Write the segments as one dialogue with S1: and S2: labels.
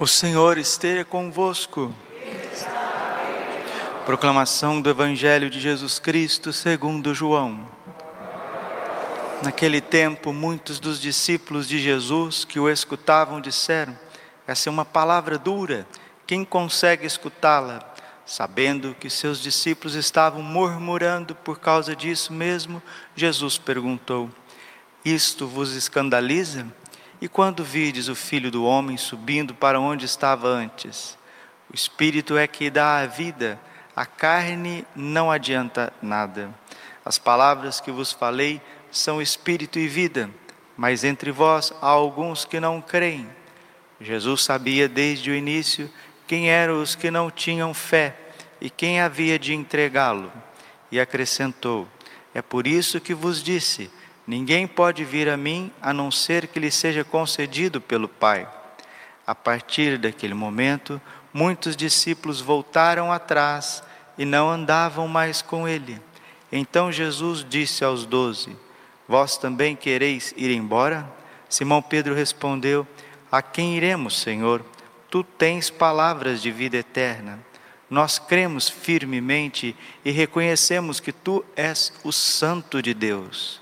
S1: O Senhor esteja convosco. Proclamação do Evangelho de Jesus Cristo segundo João. Naquele tempo, muitos dos discípulos de Jesus que o escutavam disseram: Essa é uma palavra dura, quem consegue escutá-la? Sabendo que seus discípulos estavam murmurando por causa disso mesmo, Jesus perguntou: Isto vos escandaliza? E quando vides o filho do homem subindo para onde estava antes? O espírito é que dá a vida, a carne não adianta nada. As palavras que vos falei são espírito e vida, mas entre vós há alguns que não creem. Jesus sabia desde o início quem eram os que não tinham fé e quem havia de entregá-lo. E acrescentou: É por isso que vos disse Ninguém pode vir a mim a não ser que lhe seja concedido pelo Pai. A partir daquele momento, muitos discípulos voltaram atrás e não andavam mais com ele. Então Jesus disse aos doze: Vós também quereis ir embora? Simão Pedro respondeu: A quem iremos, Senhor? Tu tens palavras de vida eterna. Nós cremos firmemente e reconhecemos que tu és o Santo de Deus.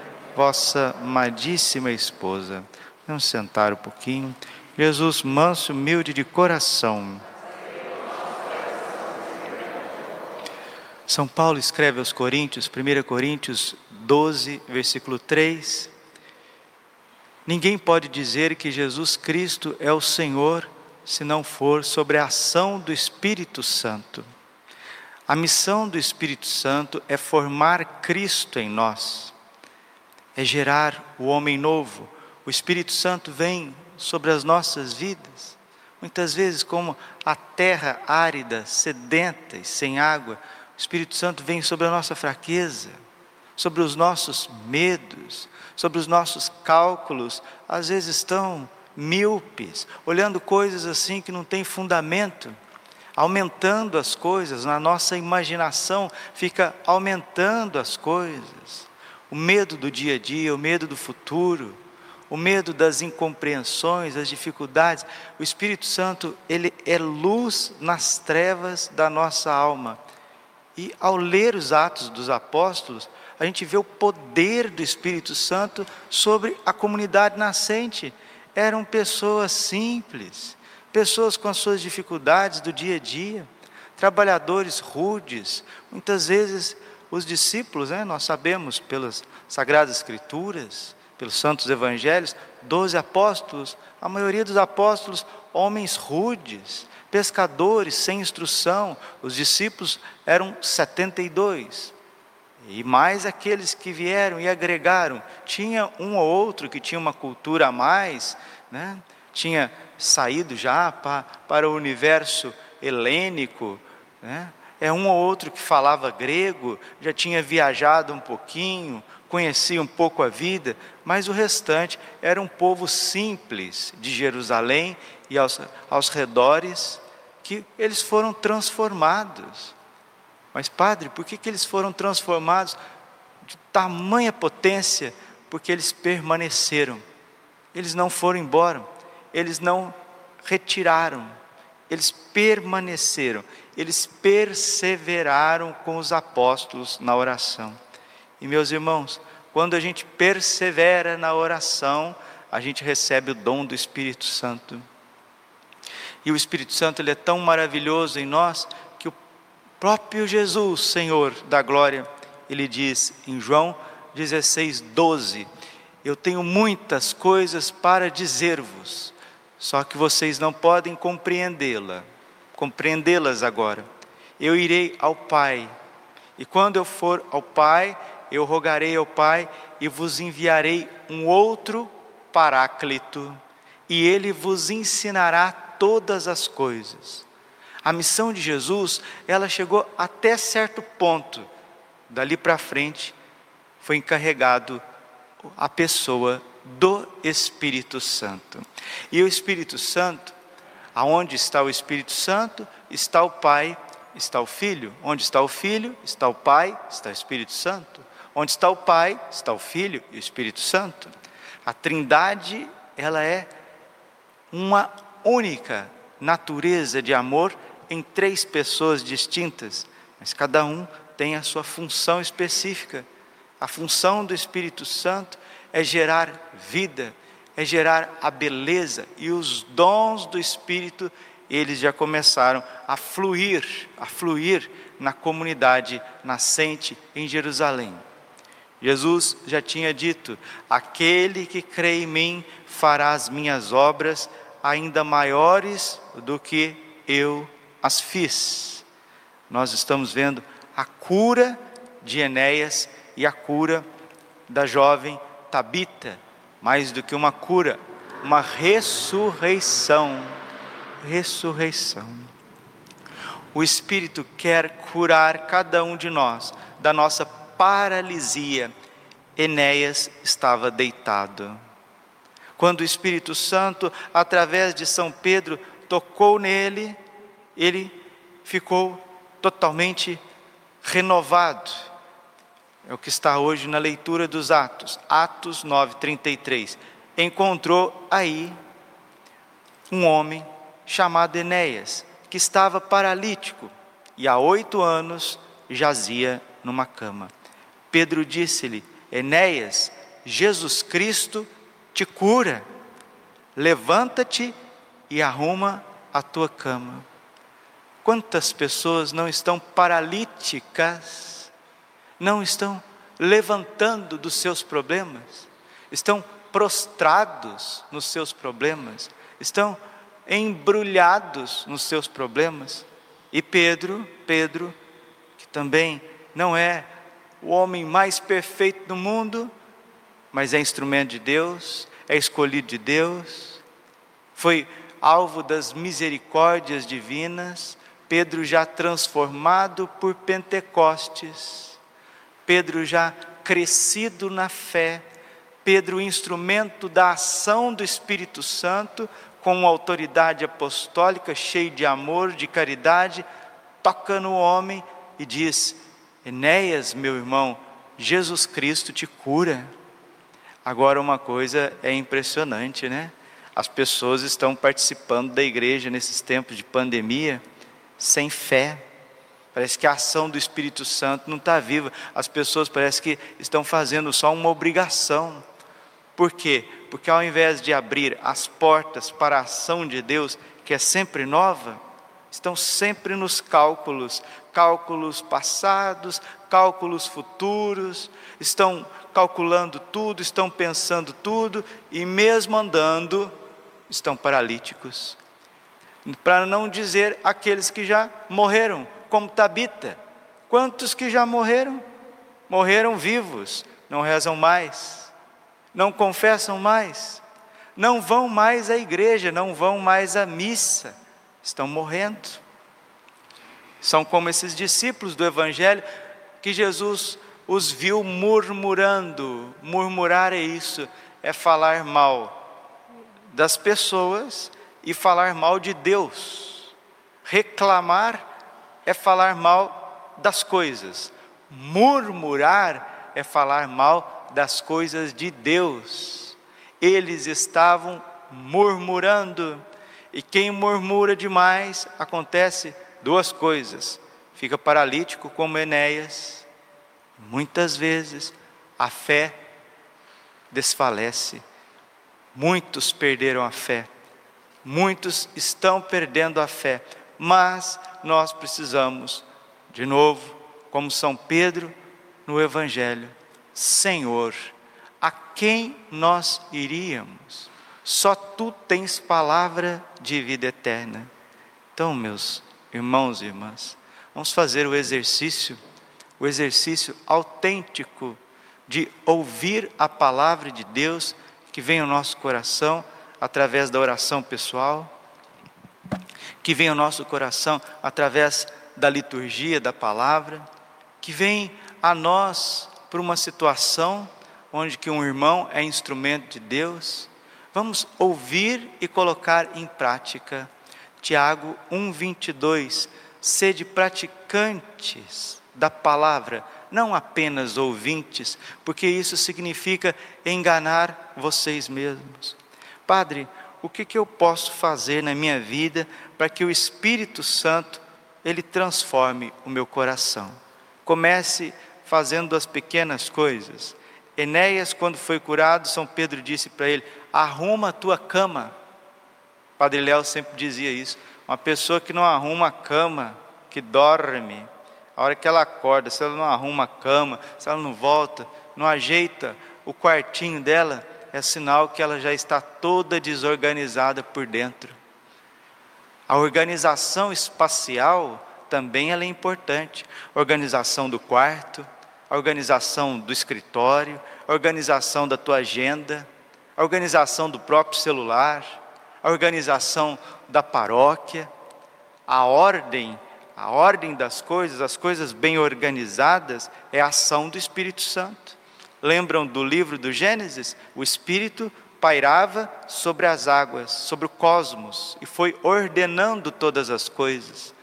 S1: vossa amadíssima esposa. Vamos sentar um pouquinho. Jesus, manso, humilde de coração. São Paulo escreve aos Coríntios, 1 Coríntios 12, versículo 3. Ninguém pode dizer que Jesus Cristo é o Senhor se não for sobre a ação do Espírito Santo. A missão do Espírito Santo é formar Cristo em nós é gerar o homem novo. O Espírito Santo vem sobre as nossas vidas. Muitas vezes, como a terra árida, sedenta e sem água, o Espírito Santo vem sobre a nossa fraqueza, sobre os nossos medos, sobre os nossos cálculos, às vezes estão míopes, olhando coisas assim que não têm fundamento, aumentando as coisas, na nossa imaginação fica aumentando as coisas o medo do dia a dia, o medo do futuro, o medo das incompreensões, das dificuldades. O Espírito Santo, ele é luz nas trevas da nossa alma. E ao ler os Atos dos Apóstolos, a gente vê o poder do Espírito Santo sobre a comunidade nascente. Eram pessoas simples, pessoas com as suas dificuldades do dia a dia, trabalhadores rudes, muitas vezes os discípulos, né, nós sabemos pelas Sagradas Escrituras, pelos Santos Evangelhos, doze apóstolos, a maioria dos apóstolos, homens rudes, pescadores sem instrução, os discípulos eram 72. E mais aqueles que vieram e agregaram, tinha um ou outro que tinha uma cultura a mais, né? tinha saído já para, para o universo helênico, né? É um ou outro que falava grego, já tinha viajado um pouquinho, conhecia um pouco a vida, mas o restante era um povo simples de Jerusalém e aos, aos redores, que eles foram transformados. Mas, padre, por que, que eles foram transformados de tamanha potência? Porque eles permaneceram, eles não foram embora, eles não retiraram, eles permaneceram, eles perseveraram com os apóstolos na oração. E meus irmãos, quando a gente persevera na oração, a gente recebe o dom do Espírito Santo. E o Espírito Santo ele é tão maravilhoso em nós que o próprio Jesus, Senhor da glória, ele diz em João 16, 12: Eu tenho muitas coisas para dizer-vos, só que vocês não podem compreendê-la, compreendê-las agora. Eu irei ao Pai, e quando eu for ao Pai, eu rogarei ao Pai e vos enviarei um outro Paráclito, e ele vos ensinará todas as coisas. A missão de Jesus, ela chegou até certo ponto. Dali para frente, foi encarregado a pessoa do Espírito Santo. E o Espírito Santo, aonde está o Espírito Santo, está o Pai, está o Filho. Onde está o Filho, está o Pai, está o Espírito Santo. Onde está o Pai, está o Filho e o Espírito Santo. A Trindade, ela é uma única natureza de amor em três pessoas distintas, mas cada um tem a sua função específica. A função do Espírito Santo é gerar vida, é gerar a beleza e os dons do Espírito, eles já começaram a fluir, a fluir na comunidade nascente em Jerusalém. Jesus já tinha dito: Aquele que crê em mim fará as minhas obras ainda maiores do que eu as fiz. Nós estamos vendo a cura de Enéas e a cura da jovem Tabita, mais do que uma cura, uma ressurreição. Ressurreição. O Espírito quer curar cada um de nós da nossa paralisia. Enéas estava deitado. Quando o Espírito Santo, através de São Pedro, tocou nele, ele ficou totalmente renovado é o que está hoje na leitura dos Atos, Atos 9:33. Encontrou aí um homem chamado Enéas, que estava paralítico e há oito anos jazia numa cama. Pedro disse-lhe: Enéas, Jesus Cristo te cura. Levanta-te e arruma a tua cama. Quantas pessoas não estão paralíticas? Não estão levantando dos seus problemas, estão prostrados nos seus problemas, estão embrulhados nos seus problemas. E Pedro, Pedro, que também não é o homem mais perfeito do mundo, mas é instrumento de Deus, é escolhido de Deus, foi alvo das misericórdias divinas, Pedro já transformado por Pentecostes Pedro já crescido na fé, Pedro instrumento da ação do Espírito Santo, com autoridade apostólica, cheio de amor, de caridade, toca no homem e diz: Enéas, meu irmão, Jesus Cristo te cura. Agora, uma coisa é impressionante, né? As pessoas estão participando da igreja nesses tempos de pandemia sem fé. Parece que a ação do Espírito Santo não está viva. As pessoas parecem que estão fazendo só uma obrigação. Por quê? Porque ao invés de abrir as portas para a ação de Deus, que é sempre nova, estão sempre nos cálculos, cálculos passados, cálculos futuros, estão calculando tudo, estão pensando tudo e mesmo andando estão paralíticos. Para não dizer aqueles que já morreram, como Tabita. Quantos que já morreram? Morreram vivos, não rezam mais, não confessam mais, não vão mais à igreja, não vão mais à missa, estão morrendo. São como esses discípulos do Evangelho que Jesus os viu murmurando. Murmurar é isso, é falar mal das pessoas e falar mal de Deus. Reclamar é falar mal das coisas, murmurar é falar mal das coisas de Deus. Eles estavam murmurando, e quem murmura demais, acontece duas coisas: fica paralítico, como Enéas, muitas vezes a fé desfalece, muitos perderam a fé, muitos estão perdendo a fé, mas nós precisamos, de novo, como São Pedro no Evangelho, Senhor, a quem nós iríamos? Só tu tens palavra de vida eterna. Então, meus irmãos e irmãs, vamos fazer o exercício, o exercício autêntico de ouvir a palavra de Deus que vem ao nosso coração através da oração pessoal que vem ao nosso coração através da liturgia da palavra, que vem a nós por uma situação onde que um irmão é instrumento de Deus. Vamos ouvir e colocar em prática. Tiago 1:22 Sede praticantes da palavra, não apenas ouvintes, porque isso significa enganar vocês mesmos. Padre, o que, que eu posso fazer na minha vida para que o Espírito Santo ele transforme o meu coração? Comece fazendo as pequenas coisas. Enéas, quando foi curado, São Pedro disse para ele: arruma a tua cama. Padre Léo sempre dizia isso. Uma pessoa que não arruma a cama, que dorme, a hora que ela acorda, se ela não arruma a cama, se ela não volta, não ajeita o quartinho dela, é sinal que ela já está toda desorganizada por dentro. A organização espacial também ela é importante. Organização do quarto, organização do escritório, organização da tua agenda, organização do próprio celular, organização da paróquia, a ordem, a ordem das coisas, as coisas bem organizadas, é a ação do Espírito Santo. Lembram do livro do Gênesis? O Espírito pairava sobre as águas, sobre o cosmos, e foi ordenando todas as coisas.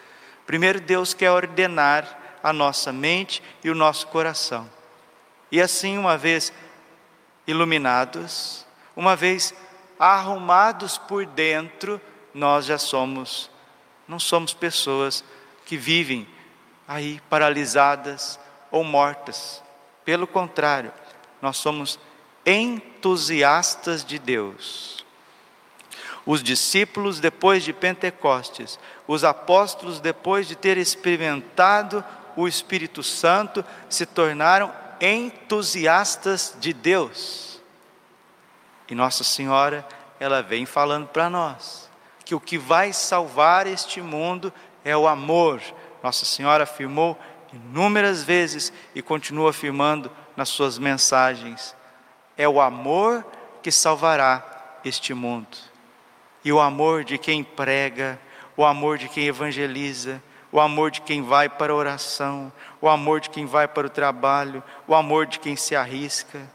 S1: Primeiro, Deus quer ordenar a nossa mente e o nosso coração. E assim, uma vez iluminados, uma vez arrumados por dentro, nós já somos, não somos pessoas que vivem aí paralisadas ou mortas. Pelo contrário, nós somos entusiastas de Deus. Os discípulos, depois de Pentecostes, os apóstolos, depois de ter experimentado o Espírito Santo, se tornaram entusiastas de Deus. E Nossa Senhora, ela vem falando para nós que o que vai salvar este mundo é o amor. Nossa Senhora afirmou inúmeras vezes e continua afirmando nas suas mensagens: é o amor que salvará este mundo. E o amor de quem prega, o amor de quem evangeliza, o amor de quem vai para a oração, o amor de quem vai para o trabalho, o amor de quem se arrisca,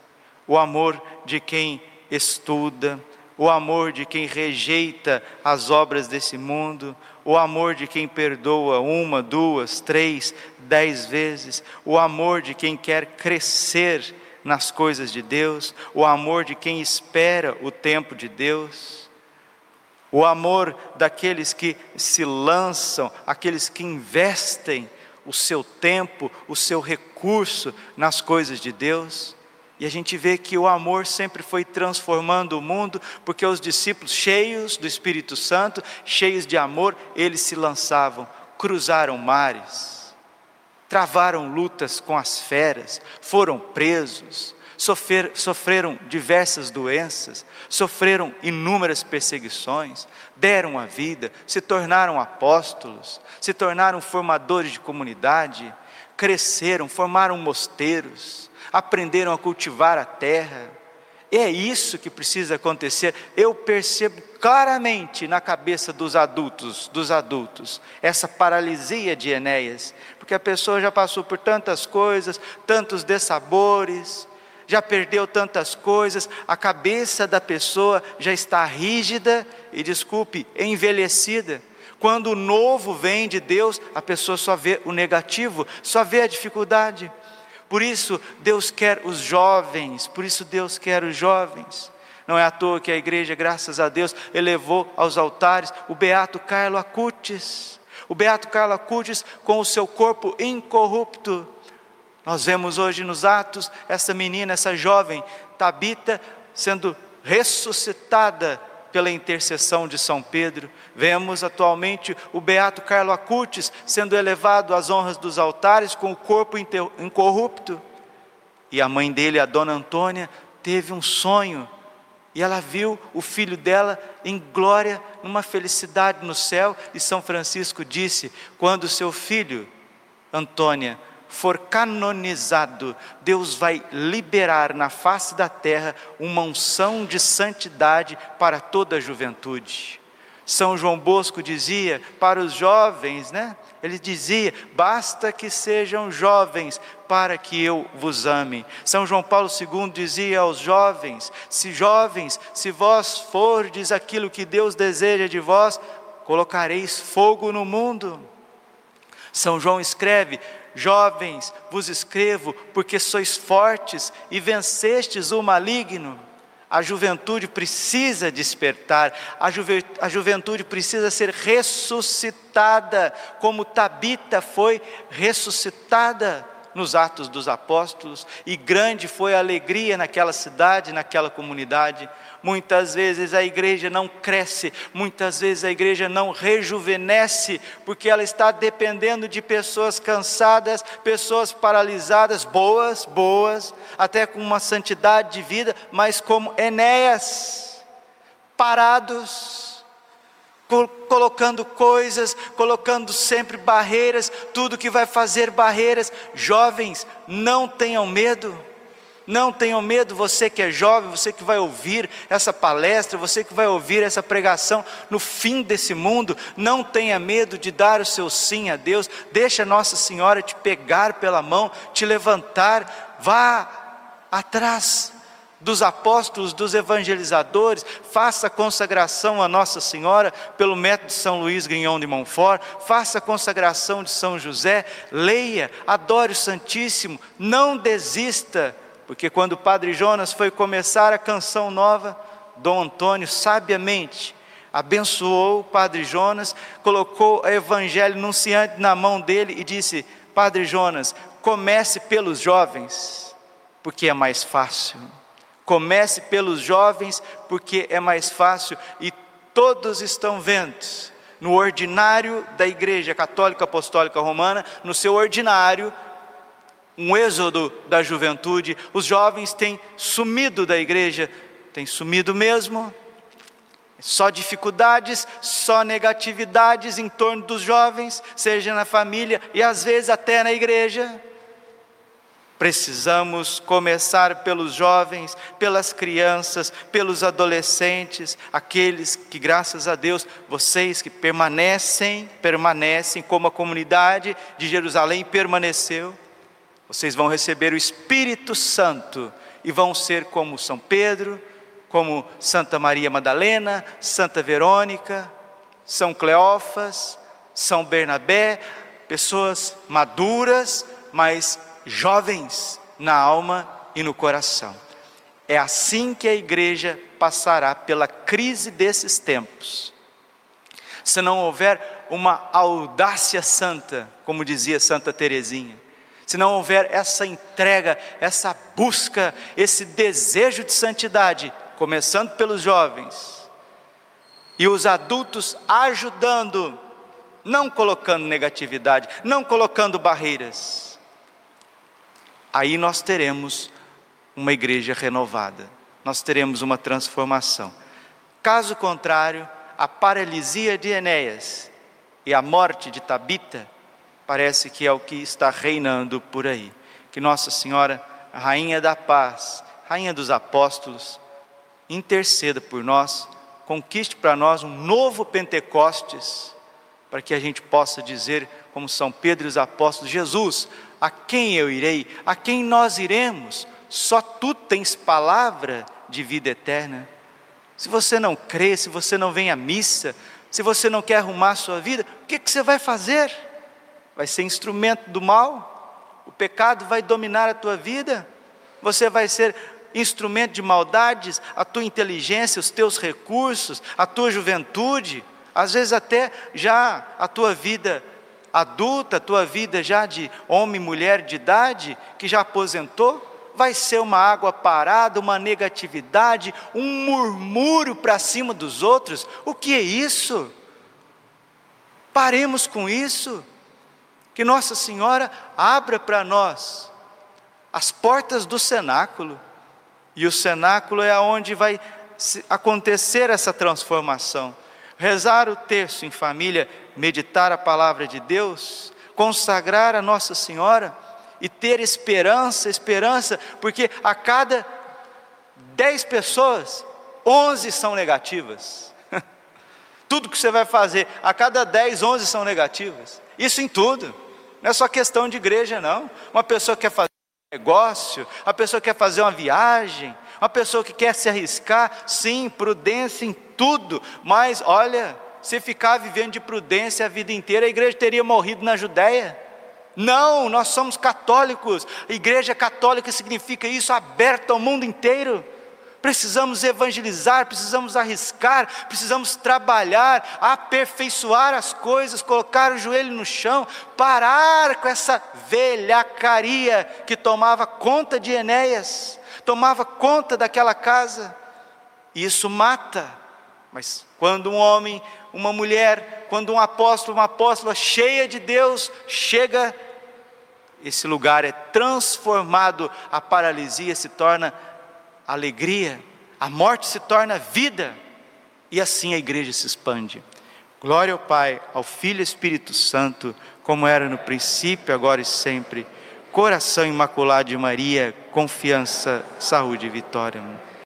S1: o amor de quem estuda, o amor de quem rejeita as obras desse mundo, o amor de quem perdoa uma, duas, três, dez vezes, o amor de quem quer crescer nas coisas de Deus, o amor de quem espera o tempo de Deus, o amor daqueles que se lançam, aqueles que investem o seu tempo, o seu recurso nas coisas de Deus. E a gente vê que o amor sempre foi transformando o mundo, porque os discípulos, cheios do Espírito Santo, cheios de amor, eles se lançavam, cruzaram mares, travaram lutas com as feras, foram presos, sofrer, sofreram diversas doenças, sofreram inúmeras perseguições, deram a vida, se tornaram apóstolos, se tornaram formadores de comunidade, cresceram, formaram mosteiros aprenderam a cultivar a terra. É isso que precisa acontecer. Eu percebo claramente na cabeça dos adultos, dos adultos, essa paralisia de Enéas, porque a pessoa já passou por tantas coisas, tantos dessabores, já perdeu tantas coisas, a cabeça da pessoa já está rígida e, desculpe, envelhecida. Quando o novo vem de Deus, a pessoa só vê o negativo, só vê a dificuldade. Por isso Deus quer os jovens, por isso Deus quer os jovens. Não é à toa que a igreja, graças a Deus, elevou aos altares o beato Carlo Acutis. O beato Carlo Acutis com o seu corpo incorrupto. Nós vemos hoje nos atos essa menina, essa jovem Tabita sendo ressuscitada pela intercessão de São Pedro. Vemos atualmente o beato Carlo Acutis sendo elevado às honras dos altares com o corpo incorrupto. E a mãe dele, a dona Antônia, teve um sonho e ela viu o filho dela em glória, numa felicidade no céu, e São Francisco disse: quando seu filho, Antônia, for canonizado, Deus vai liberar na face da terra uma unção de santidade para toda a juventude. São João Bosco dizia para os jovens, né? Ele dizia: basta que sejam jovens para que eu vos ame. São João Paulo II dizia aos jovens: se jovens, se vós fordes aquilo que Deus deseja de vós, colocareis fogo no mundo. São João escreve: Jovens, vos escrevo porque sois fortes e vencestes o maligno. A juventude precisa despertar, a, juve, a juventude precisa ser ressuscitada, como Tabita foi ressuscitada nos Atos dos Apóstolos, e grande foi a alegria naquela cidade, naquela comunidade. Muitas vezes a igreja não cresce, muitas vezes a igreja não rejuvenesce, porque ela está dependendo de pessoas cansadas, pessoas paralisadas, boas, boas, até com uma santidade de vida, mas como Enéas, parados, colocando coisas, colocando sempre barreiras, tudo que vai fazer barreiras. Jovens, não tenham medo. Não tenham medo, você que é jovem, você que vai ouvir essa palestra, você que vai ouvir essa pregação no fim desse mundo, não tenha medo de dar o seu sim a Deus. Deixa Nossa Senhora te pegar pela mão, te levantar, vá atrás dos apóstolos, dos evangelizadores, faça consagração a Nossa Senhora pelo método de São Luís Grignon de Montfort, faça consagração de São José, leia, adore o Santíssimo, não desista, porque quando o Padre Jonas foi começar a canção nova, Dom Antônio sabiamente abençoou o Padre Jonas, colocou o evangelho anunciante na mão dele e disse: Padre Jonas, comece pelos jovens, porque é mais fácil. Comece pelos jovens, porque é mais fácil e todos estão vendo. No ordinário da Igreja Católica Apostólica Romana, no seu ordinário, um êxodo da juventude, os jovens têm sumido da igreja, têm sumido mesmo, só dificuldades, só negatividades em torno dos jovens, seja na família e às vezes até na igreja. Precisamos começar pelos jovens, pelas crianças, pelos adolescentes, aqueles que, graças a Deus, vocês que permanecem, permanecem como a comunidade de Jerusalém permaneceu, vocês vão receber o Espírito Santo e vão ser como São Pedro, como Santa Maria Madalena, Santa Verônica, São Cleófas, São Bernabé, pessoas maduras, mas jovens na alma e no coração. É assim que a igreja passará pela crise desses tempos. Se não houver uma audácia santa, como dizia Santa Teresinha, se não houver essa entrega, essa busca, esse desejo de santidade, começando pelos jovens, e os adultos ajudando, não colocando negatividade, não colocando barreiras, aí nós teremos uma igreja renovada, nós teremos uma transformação. Caso contrário, a paralisia de Enéas e a morte de Tabita parece que é o que está reinando por aí. Que Nossa Senhora, Rainha da Paz, Rainha dos Apóstolos, interceda por nós, conquiste para nós um novo Pentecostes, para que a gente possa dizer, como São Pedro e os apóstolos: Jesus, a quem eu irei? A quem nós iremos? Só tu tens palavra de vida eterna. Se você não crê, se você não vem à missa, se você não quer arrumar a sua vida, o que, que você vai fazer? Vai ser instrumento do mal? O pecado vai dominar a tua vida? Você vai ser instrumento de maldades, a tua inteligência, os teus recursos, a tua juventude, às vezes até já a tua vida adulta, tua vida já de homem mulher de idade, que já aposentou, vai ser uma água parada, uma negatividade, um murmúrio para cima dos outros. O que é isso? Paremos com isso. Que Nossa Senhora abra para nós as portas do cenáculo. E o cenáculo é onde vai acontecer essa transformação. Rezar o terço em família meditar a palavra de Deus, consagrar a Nossa Senhora e ter esperança, esperança, porque a cada dez pessoas, onze são negativas. tudo que você vai fazer, a cada 10, 11 são negativas. Isso em tudo. Não é só questão de igreja, não. Uma pessoa quer fazer um negócio, a pessoa quer fazer uma viagem, uma pessoa que quer se arriscar, sim, prudência em tudo, mas olha, se ficar vivendo de prudência a vida inteira, a igreja teria morrido na Judéia. Não, nós somos católicos. A igreja católica significa isso aberta ao mundo inteiro. Precisamos evangelizar, precisamos arriscar, precisamos trabalhar, aperfeiçoar as coisas, colocar o joelho no chão, parar com essa velhacaria que tomava conta de Enéas, tomava conta daquela casa. Isso mata. Mas quando um homem, uma mulher, quando um apóstolo, uma apóstola cheia de Deus chega, esse lugar é transformado, a paralisia se torna alegria, a morte se torna vida, e assim a igreja se expande. Glória ao Pai, ao Filho e Espírito Santo, como era no princípio, agora e sempre. Coração imaculado de Maria, confiança, saúde e vitória.